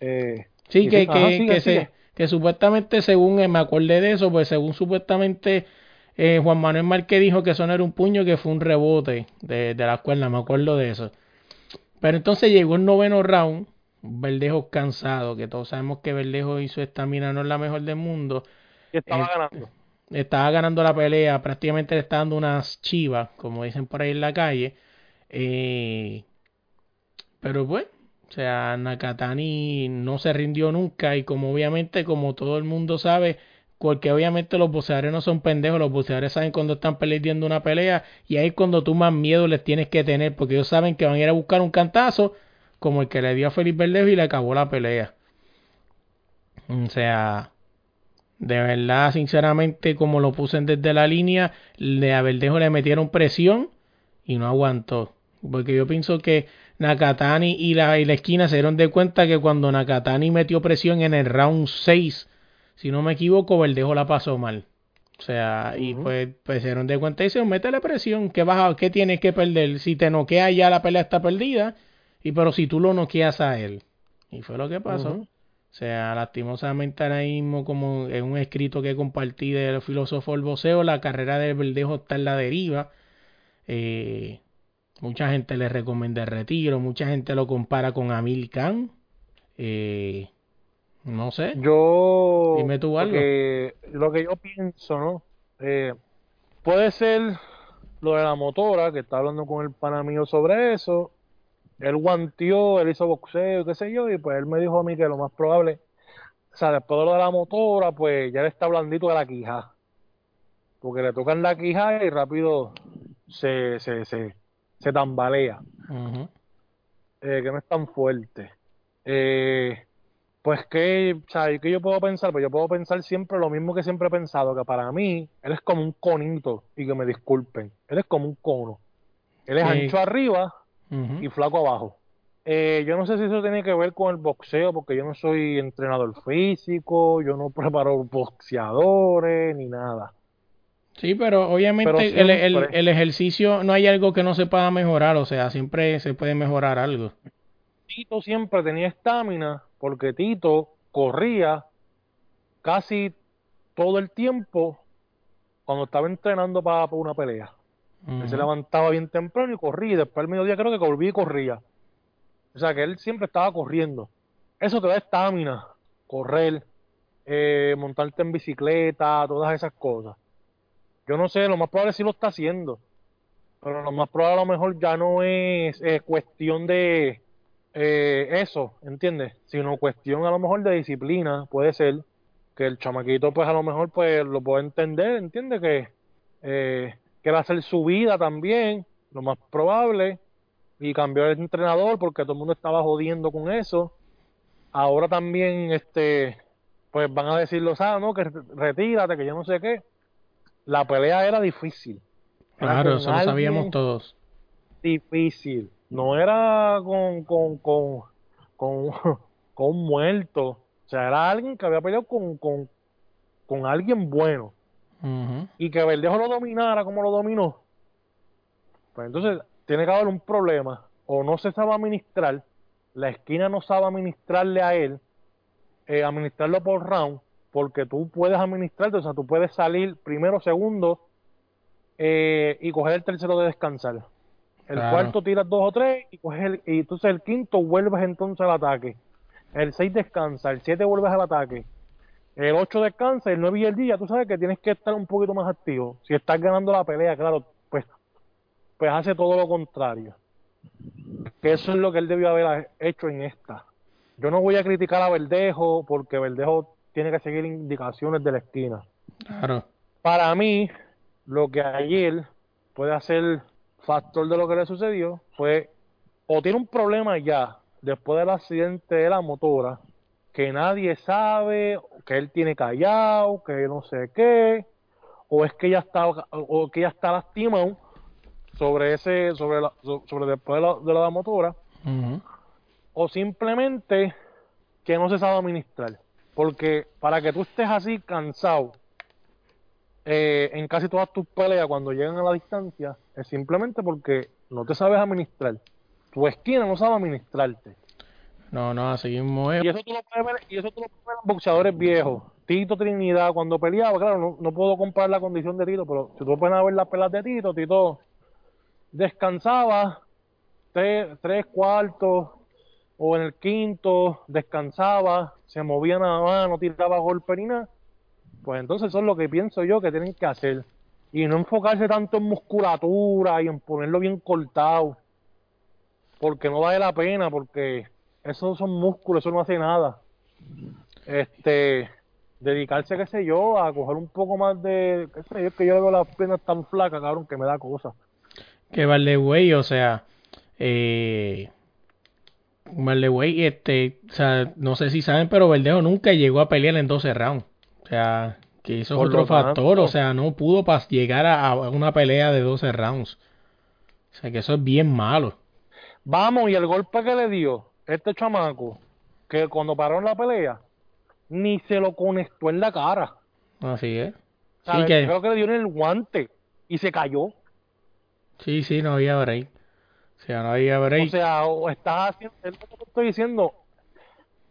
Eh, sí, que, que, se, que supuestamente según, me acordé de eso, pues según supuestamente eh, Juan Manuel Márquez dijo que eso no era un puño, que fue un rebote de, de la escuela, me acuerdo de eso. Pero entonces llegó el noveno round, Verdejo cansado, que todos sabemos que Verdejo hizo esta mina no es la mejor del mundo estaba ganando. Estaba ganando la pelea, prácticamente le está dando unas chivas, como dicen por ahí en la calle. Eh, pero pues, o sea, Nakatani no se rindió nunca y como obviamente, como todo el mundo sabe, porque obviamente los boxeadores no son pendejos, los boxeadores saben cuando están perdiendo una pelea y ahí es cuando tú más miedo les tienes que tener, porque ellos saben que van a ir a buscar un cantazo como el que le dio a Felipe Verdejo y le acabó la pelea. O sea, de verdad, sinceramente, como lo puse desde la línea, de a Verdejo le metieron presión y no aguantó. Porque yo pienso que Nakatani y la, y la esquina se dieron de cuenta que cuando Nakatani metió presión en el round 6, si no me equivoco, Verdejo la pasó mal. O sea, y pues, pues, se dieron de cuenta y dijeron, métele presión, ¿qué, vas ¿qué tienes que perder? Si te noquea ya la pelea está perdida, y pero si tú lo noqueas a él. Y fue lo que pasó. O sea, lastimosamente ahora mismo, como en un escrito que compartí del filósofo El Boceo, la carrera de Verdejo está en la deriva. Eh, mucha gente le recomienda el retiro, mucha gente lo compara con Amil Khan. Eh, no sé. Yo. Dime tú algo. Lo que, lo que yo pienso, ¿no? Eh, puede ser lo de la motora, que está hablando con el pana mío sobre eso. Él guanteó, él hizo boxeo, qué sé yo, y pues él me dijo a mí que lo más probable, o sea, después de lo de la motora, pues ya él está blandito de la quija. Porque le tocan la quija y rápido se, se, se, se tambalea. Eh, que no es tan fuerte. Eh, pues que, o sea, ¿qué yo puedo pensar? Pues yo puedo pensar siempre lo mismo que siempre he pensado, que para mí él es como un conito, y que me disculpen, él es como un cono. Él es Sí. ancho arriba Y flaco abajo. Eh, yo no sé si eso tiene que ver con el boxeo, porque yo no soy entrenador físico, yo no preparo boxeadores ni nada. Sí, pero obviamente Pero el, el- el ejercicio no hay algo que no se pueda mejorar, o sea, siempre se puede mejorar algo. Tito siempre tenía estamina porque Tito corría casi todo el tiempo cuando estaba entrenando para, para una pelea. Él se levantaba bien temprano y corría, y después al mediodía creo que volvía y corría. O sea que él siempre estaba corriendo. Eso te da estamina, correr, eh, montarte en bicicleta, todas esas cosas. Yo no sé, lo más probable sí lo está haciendo. Pero lo más probable a lo mejor ya no es eh, cuestión de eh, eso, ¿entiendes? Sino cuestión a lo mejor de disciplina, puede ser que el chamaquito pues a lo mejor pues lo puede entender, ¿entiendes? Que quiere hacer su vida también, lo más probable, y cambió el entrenador porque todo el mundo estaba jodiendo con eso. Ahora también, este, pues van a decirlo, ah, no, que retírate, que yo no sé qué. La pelea era difícil. Era Claro, eso lo sabíamos todos. difícil. No era con, con, con, con, [LAUGHS] con un muerto. O sea, era alguien que había peleado con, con, con alguien bueno. Y que Verdejo lo dominara como lo dominó. Pues entonces tiene que haber un problema. O no se sabe administrar. La esquina no sabe administrarle a él. eh, administrarlo por round. Porque tú puedes administrarte. O sea, tú puedes salir primero, segundo. eh, y coger el tercero de descansar. El Claro. cuarto tiras dos o tres y coges el, y entonces el quinto vuelves entonces al ataque. El seis descansa, el siete vuelves al ataque. El 8 descansa, el 9 y el 10, ya tú sabes que tienes que estar un poquito más activo. Si estás ganando la pelea, claro, pues, pues hace todo lo contrario. Que eso es lo que él debió haber hecho en esta. Yo no voy a criticar a Verdejo porque Verdejo tiene que seguir indicaciones de la esquina. Claro. Para mí, lo que ayer puede ser factor de lo que le sucedió fue o tiene un problema ya después del accidente de la motora que nadie sabe, que él tiene callado, que no sé qué, o es que ya está o que ya está lastimado sobre ese sobre la, so- sobre después de la, de la motora o simplemente que no se sabe administrar. Porque para que tú estés así cansado eh, en casi todas tus peleas cuando llegan a la distancia, es simplemente porque no te sabes administrar. Tu esquina no sabe administrarte. No, no, así mismo. Y eso tú lo puedes ver, y eso tú lo puedes ver en boxeadores viejos. Tito Trinidad, cuando peleaba, claro, no, puedo comparar la condición de Tito, pero si tú puedes ver las peleas de Tito, Tito descansaba tres, tres cuartos o en el quinto, descansaba, se movía nada más, no tiraba golpe ni nada. Pues entonces eso es lo que pienso yo que tienen que hacer. Y no enfocarse tanto en musculatura y en ponerlo bien cortado. Porque no vale la pena, porque esos son músculos, eso no hace nada. Este, dedicarse, qué sé yo, a coger un poco más de, qué sé yo, es que yo veo las piernas tan flacas, cabrón, que me da cosa. Que Valdewey, o sea, eh, Valdewey, este, o sea, no sé si saben, pero Verdejo nunca llegó a pelear en 12 rounds. O sea, que eso es otro factor, o sea, no pudo pas llegar a, a una pelea de 12 rounds. O sea, que eso es bien malo. Vamos, y el golpe que le dio este chamaco, que cuando paró en la pelea, ni se lo conectó en la cara. Así es. Sí, que, Creo que le dio en el guante y se cayó. sí, sí, no había break. O sea, no había break. O sea, o estás haciendo, es lo que te estoy diciendo,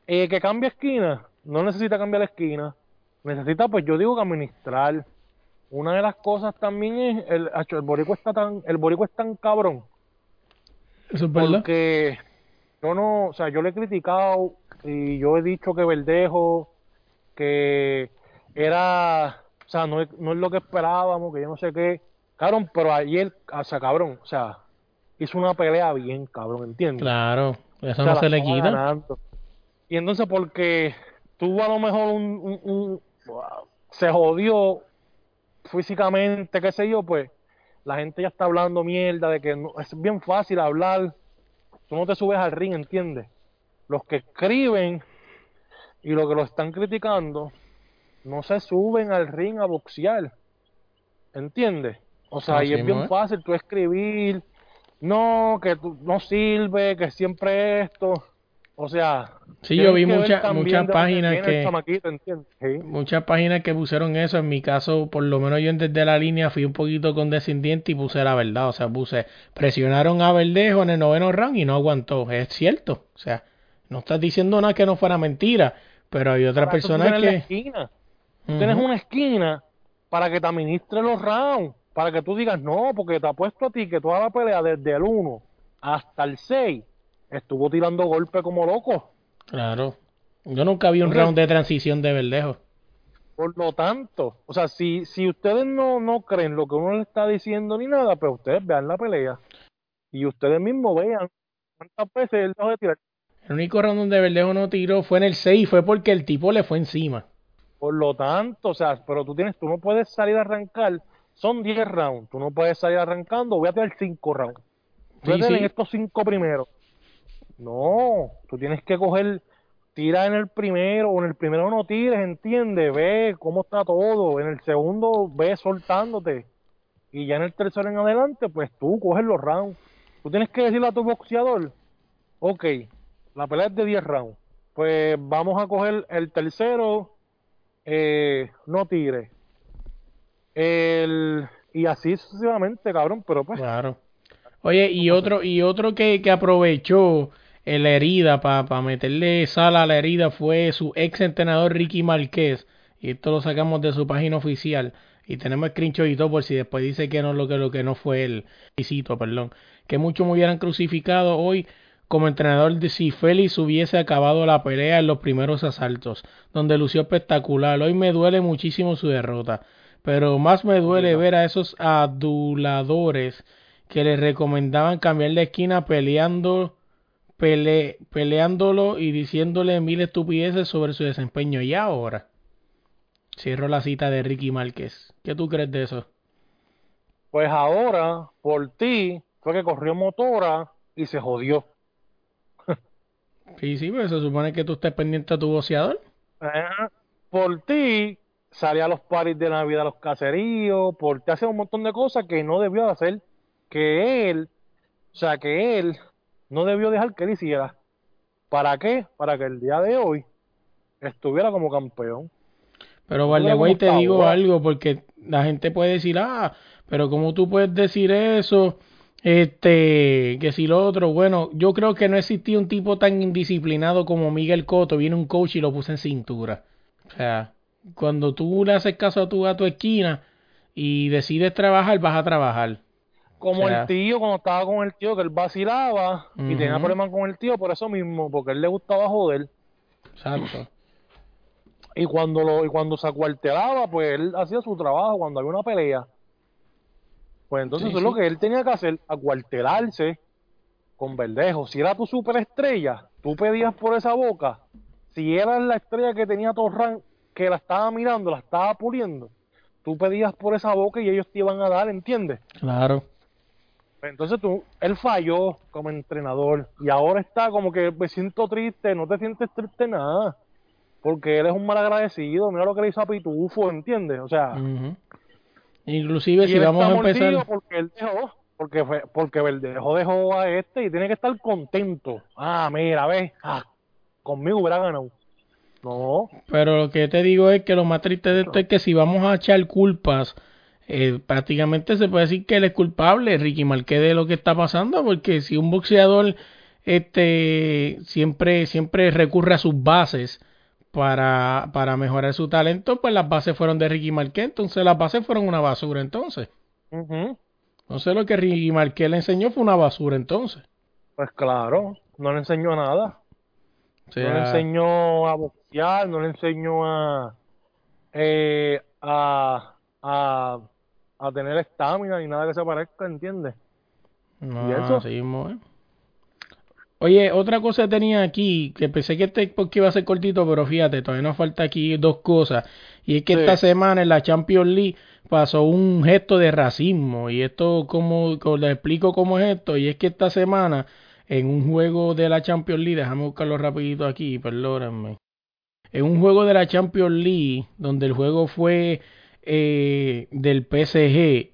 eh, que cambie esquina, no necesita cambiar la esquina, necesita, pues yo digo que administrar. Una de las cosas también es, el, el boricua está tan, el boricua es tan cabrón, Eso es verdad. Porque yo no, o sea, yo le he criticado y yo he dicho que Verdejo, que era, o sea, no es, no es lo que esperábamos, que yo no sé qué. Cabrón, pero ayer, o sea, cabrón, o sea, hizo una pelea bien, cabrón, ¿entiendes? Claro, eso O sea, no se le quita. ganando. Y entonces porque tuvo a lo mejor un, un- un- se jodió físicamente, qué sé yo, pues la gente ya está hablando mierda de que no- es bien fácil hablar, tú no te subes al ring, ¿entiendes? Los que escriben y los que lo están criticando no se suben al ring a boxear, ¿entiendes? O sea, y es bien fácil tú escribir, no, que tú no sirve, que siempre esto, o sea, Sí, yo vi muchas muchas páginas que muchas páginas que pusieron eso. En mi caso, por lo menos yo desde la línea fui un poquito condescendiente y puse la verdad. O sea, puse presionaron a Verdejo en el noveno round y no aguantó. Es cierto. O sea, no estás diciendo nada que no fuera mentira. Pero hay otras Para eso tú que. esquina. Tú tienes una esquina para que te administre los rounds, para que tú digas, no, porque te apuesto a ti que toda la pelea desde el 1 hasta el 6 estuvo tirando golpes como loco. Claro. Yo nunca vi un Entonces- round de transición de Verdejo. Por lo tanto, o sea, si, si ustedes no, no creen lo que uno le está diciendo ni nada, pues ustedes vean la pelea y ustedes mismos vean cuántas veces él dejó de tirar. El único round donde Verdejo no tiró fue en el 6 y fue porque el tipo le fue encima. Por lo tanto, o sea, pero tú tienes, tú no puedes salir a arrancar, son 10 rounds, tú no puedes salir arrancando, voy a tirar 5 rounds. Voy a Sí, sí. estos 5 primeros. No, tú tienes que coger, tira en el primero, o en el primero no tires, entiende, ve cómo está todo, en el segundo ve soltándote, y ya en el tercero en adelante, pues tú coges los rounds. Tú tienes que decirle a tu boxeador, ok, la pelea es de 10 rounds, pues vamos a coger el tercero, eh, no tire. El, y así sucesivamente, cabrón, pero pues, Claro. Oye, y otro, y otro que, que aprovechó la herida para meterle sal a la herida fue su ex entrenador Ricky Márquez. Y esto lo sacamos de su página oficial. Y tenemos screenshot y todo por si después dice que no lo que lo que no fue el visito, perdón. Que muchos me hubieran crucificado hoy como entrenador de si Félix hubiese acabado la pelea en los primeros asaltos, donde lució espectacular. Hoy me duele muchísimo su derrota. Pero más me duele ver a esos aduladores que le recomendaban cambiar de esquina peleando pele, peleándolo y diciéndole mil estupideces sobre su desempeño. Y ahora cierro la cita de Ricky Márquez. ¿Qué tú crees de eso? Pues ahora, por ti, fue que corrió motora y se jodió. Sí, sí, pero se supone que tú estés pendiente a tu boxeador. Ajá. Por ti, salía a los paris de Navidad a los caseríos, por ti hacía un montón de cosas que no debió de hacer, que él, o sea, que él no debió dejar que él hiciera. ¿Para qué? Para que el día de hoy estuviera como campeón. Pero Guardeway cómo te digo ahora. algo porque la gente puede decir, ah, pero ¿cómo tú puedes decir eso? Este, que si lo otro, bueno, yo creo que no existía un tipo tan indisciplinado como Miguel Cotto, viene un coach y lo puso en cintura. O sea, cuando tú le haces caso a tu, a tu esquina y decides trabajar, vas a trabajar. Como O sea- el tío, cuando estaba con el tío, que él vacilaba y tenía problemas con el tío por eso mismo, porque a él le gustaba joder. Exacto. Y cuando lo, y cuando se acuartelaba, pues él hacía su trabajo cuando había una pelea. Pues entonces Sí, eso es lo que él tenía que hacer, acuartelarse con Verdejo. Si era tu superestrella, tú pedías por esa boca. Si era la estrella que tenía Torran, que la estaba mirando, la estaba puliendo, tú pedías por esa boca y ellos te iban a dar, ¿entiendes? Claro. Entonces tú, él falló como entrenador y ahora está como que me siento triste, no te sientes triste nada, porque él es un mal agradecido, mira lo que le hizo a Pitufo, ¿entiendes? O sea. Inclusive si vamos a empezar... porque él dejó, porque fue, porque Verdejo dejó a este y tiene que estar contento. Ah, mira, ve, ah, conmigo hubiera ganado. No, Pero lo que te digo es que lo más triste de esto es que si vamos a echar culpas, eh, prácticamente se puede decir que él es culpable, Ricky Marquez, de lo que está pasando, porque si un boxeador este siempre siempre recurre a sus bases para, para mejorar su talento, pues las bases fueron de Ricky Marquez, entonces las bases fueron una basura entonces. Entonces lo que Ricky Marquez le enseñó fue una basura entonces. Pues claro, no le enseñó nada. O No le enseñó a boxear, no le enseñó a, eh, a, a, a tener estamina ni nada que se parezca, ¿entiendes? No, ¿Y eso? mismo, ¿eh? Oye, otra cosa tenía aquí, que pensé que este porque iba a ser cortito, pero fíjate, todavía nos falta aquí dos cosas. Y es que Sí. esta semana en la Champions League pasó un gesto de racismo. Y esto, como, como les explico cómo es esto, y es que esta semana, en un juego de la Champions League, déjame buscarlo rapidito aquí, perdónenme. En un juego de la Champions League, donde el juego fue eh, del PSG,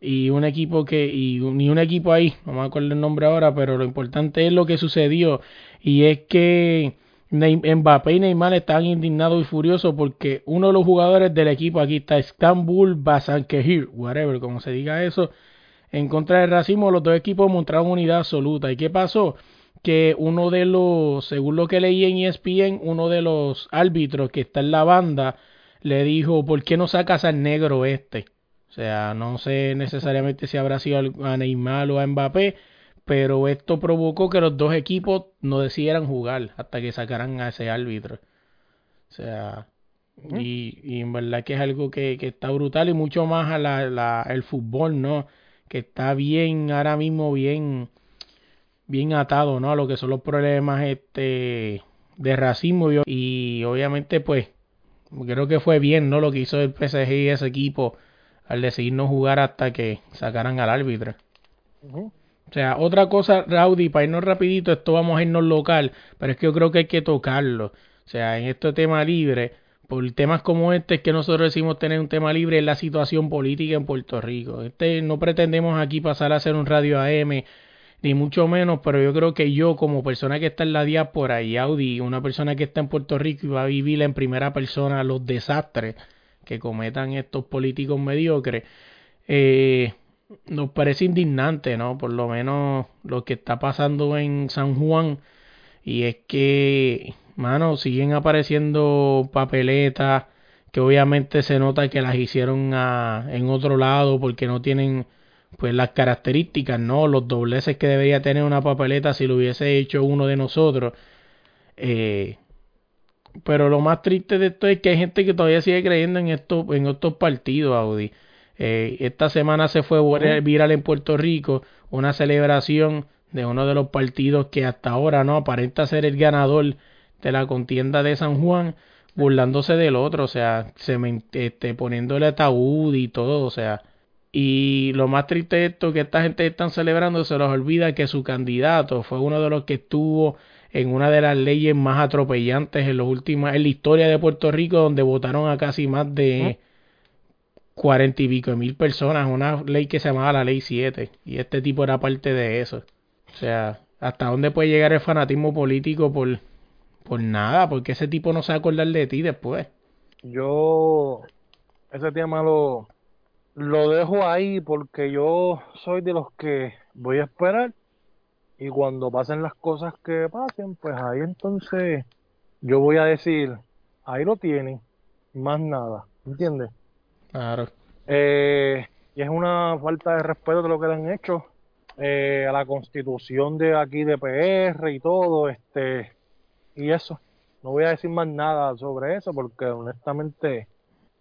y un equipo que y ni un equipo ahí no me acuerdo el nombre ahora pero lo importante es lo que sucedió y es que Mbappé y Neymar estaban indignados y furiosos porque uno de los jugadores del equipo aquí está Istanbul Basankehir whatever como se diga eso en contra del racismo los dos equipos mostraron unidad absoluta. Y qué pasó que uno de los según lo que leí en ESPN uno de los árbitros que está en la banda le dijo ¿por qué no sacas al negro este? O sea, no sé necesariamente si habrá sido a Neymar o a Mbappé, pero esto provocó que los dos equipos no decidieran jugar hasta que sacaran a ese árbitro. O sea, y, y en verdad que es algo que, que está brutal y mucho más a la, la- el fútbol, ¿no? Que está bien, ahora mismo bien, bien atado, ¿no? A lo que son los problemas este de racismo y, y obviamente pues creo que fue bien, ¿no? Lo que hizo el PSG y ese equipo al decidir no jugar hasta que sacaran al árbitro. O sea, otra cosa, Rowdy, para irnos rapidito, esto vamos a irnos local, pero es que yo creo que hay que tocarlo. O sea, en este tema libre, por temas como este, es que nosotros decimos tener un tema libre, es la situación política en Puerto Rico. Este no pretendemos aquí pasar a hacer un radio AM, ni mucho menos, pero yo creo que yo, como persona que está en la diáspora y Audi, una persona que está en Puerto Rico y va a vivir en primera persona los desastres que cometan estos políticos mediocres, eh, nos parece indignante, ¿no? Por lo menos lo que está pasando en San Juan. Y es que, mano, siguen apareciendo papeletas que obviamente se nota que las hicieron en otro lado porque no tienen pues las características, ¿no? Los dobleces que debería tener una papeleta si lo hubiese hecho uno de nosotros. Eh, pero lo más triste de esto es que hay gente que todavía sigue creyendo en estos, en estos partidos, Audi. Eh, esta semana se fue viral- en Puerto Rico una celebración de uno de los partidos que hasta ahora no aparenta ser el ganador de la contienda de San Juan, burlándose del otro, o sea, semen- este, poniéndole ataúd y todo, o sea. Y lo más triste de esto que esta gente están celebrando se les olvida que su candidato fue uno de los que estuvo en una de las leyes más atropellantes en los últimos en la historia de Puerto Rico donde votaron a casi más de cuarenta y pico de mil personas, una ley que se llamaba la ley 7 y este tipo era parte de eso. O sea, ¿hasta dónde puede llegar el fanatismo político por por nada? Porque ese tipo no se va a acordar de ti después. Yo ese tema lo, lo dejo ahí porque yo soy de los que voy a esperar y cuando pasen las cosas que pasen, pues ahí entonces yo voy a decir, ahí lo tienen, más nada, ¿entiendes? Claro. Eh, y es una falta de respeto de lo que le han hecho eh, a la constitución de aquí de PR y todo, este, y eso. No voy a decir más nada sobre eso porque honestamente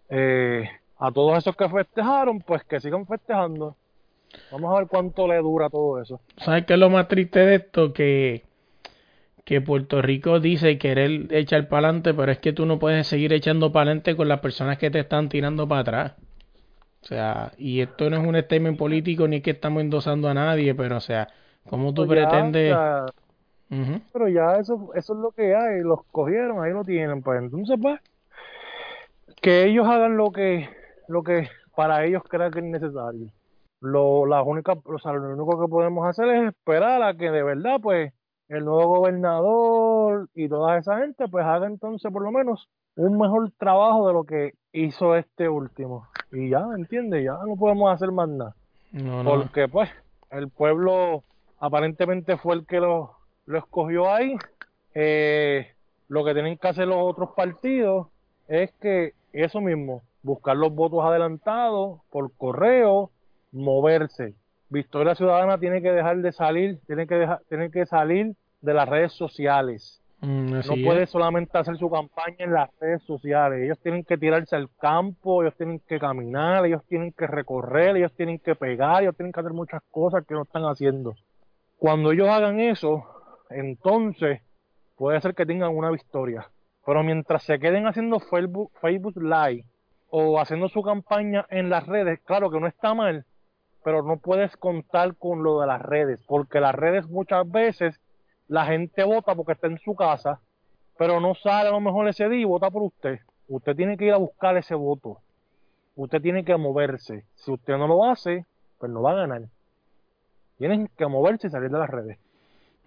eh, a todos esos que festejaron, pues que sigan festejando. Vamos a ver cuánto le dura todo eso. ¿Sabes qué es lo más triste de esto? Que, que Puerto Rico dice querer echar para adelante, pero es que tú no puedes seguir echando para adelante con las personas que te están tirando para atrás. O sea, y esto no es un statement político ni es que estamos endosando a nadie, pero o sea, ¿cómo tú pretendes? ya, pero ya eso, eso es lo que hay, los cogieron, ahí lo tienen, pues entonces pues que ellos hagan lo que, lo que para ellos crean que es necesario. Lo, la única, o sea, lo único que podemos hacer es esperar a que de verdad pues el nuevo gobernador y toda esa gente pues haga entonces por lo menos un mejor trabajo de lo que hizo este último. Y ya, ¿entiendes? Ya no podemos hacer más nada. No, no. Porque pues el pueblo aparentemente fue el que lo, lo escogió ahí. Eh, lo que tienen que hacer los otros partidos es que eso mismo, buscar los votos adelantados por correo, moverse. Victoria Ciudadana tiene que dejar de salir, tiene que dejar, tiene que salir de las redes sociales. Mm, No puede es. solamente hacer su campaña en las redes sociales. Ellos tienen que tirarse al campo, ellos tienen que caminar, ellos tienen que recorrer, ellos tienen que pegar, ellos tienen que hacer muchas cosas que no están haciendo. Cuando ellos hagan eso, entonces puede ser que tengan una victoria. Pero mientras se queden haciendo Facebook, Facebook Live o haciendo su campaña en las redes, claro que no está mal, pero no puedes contar con lo de las redes, porque las redes muchas veces la gente vota porque está en su casa, pero no sale a lo mejor ese día y vota por usted. Usted tiene que ir a buscar ese voto. Usted tiene que moverse. Si usted no lo hace, pues no va a ganar. Tienen que moverse y salir de las redes.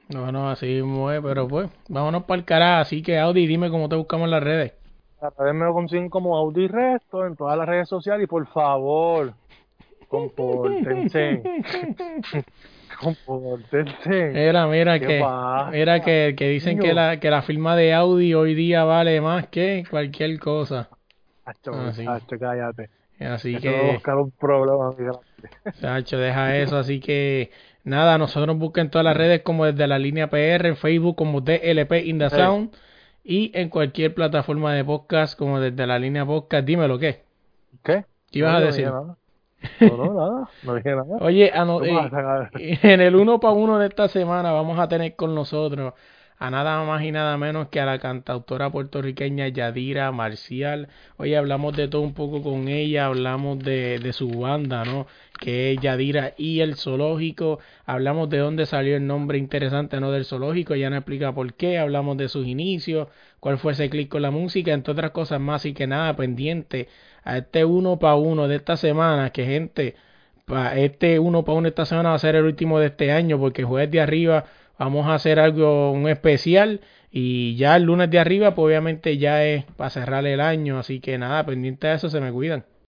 No, no, así es, pero pues, vámonos para el carajo. Así que, Audi, dime cómo te buscamos en las redes. Redes me lo consiguen como Audi Resto en todas las redes sociales y por favor, compórtense. [LAUGHS] compórtense. Mira, mira ¿Qué que, pasa? mira que, que dicen que la, que la firma de Audi hoy día vale más que cualquier cosa. Hacho, Ah, sí. hacho, cállate. Así Eso a que, buscar un problema. Sacho, deja eso. Así que, nada, nosotros busquen todas las redes como desde la línea PR, en Facebook como DLP in the. Sound y en cualquier plataforma de podcast como desde la línea podcast. Dímelo, ¿qué? ¿Qué? ¿Qué ibas No, a decir? No, dije nada. [LAUGHS] no, no, nada. No dije nada. Oye, ano- ¿Qué eh, [LAUGHS] en el uno para uno de esta semana vamos a tener con nosotros a nada más y nada menos que a la cantautora puertorriqueña Yadira Marcial. Oye, hablamos de todo un poco con ella, hablamos de, de su banda, ¿no? Que es Yadira y el zoológico. Hablamos de dónde salió el nombre interesante, ¿no? Del zoológico. Ella nos explica por qué. Hablamos de sus inicios, cuál fue ese clic con la música, entre otras cosas más. Y que nada, pendiente a este uno para uno de esta semana, que gente pa- este uno para uno esta semana va a ser el último de este año porque jueves de arriba vamos a hacer algo un especial y ya el lunes de arriba pues obviamente ya es para cerrar el año así que nada pendiente de eso se me cuidan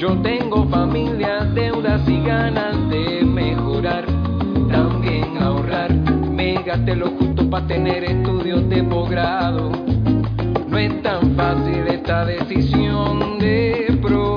Yo tengo familia, deudas y ganas de mejorar, también ahorrar. Me gasté lo justo para tener estudios de posgrado. No es tan fácil esta decisión de progresar,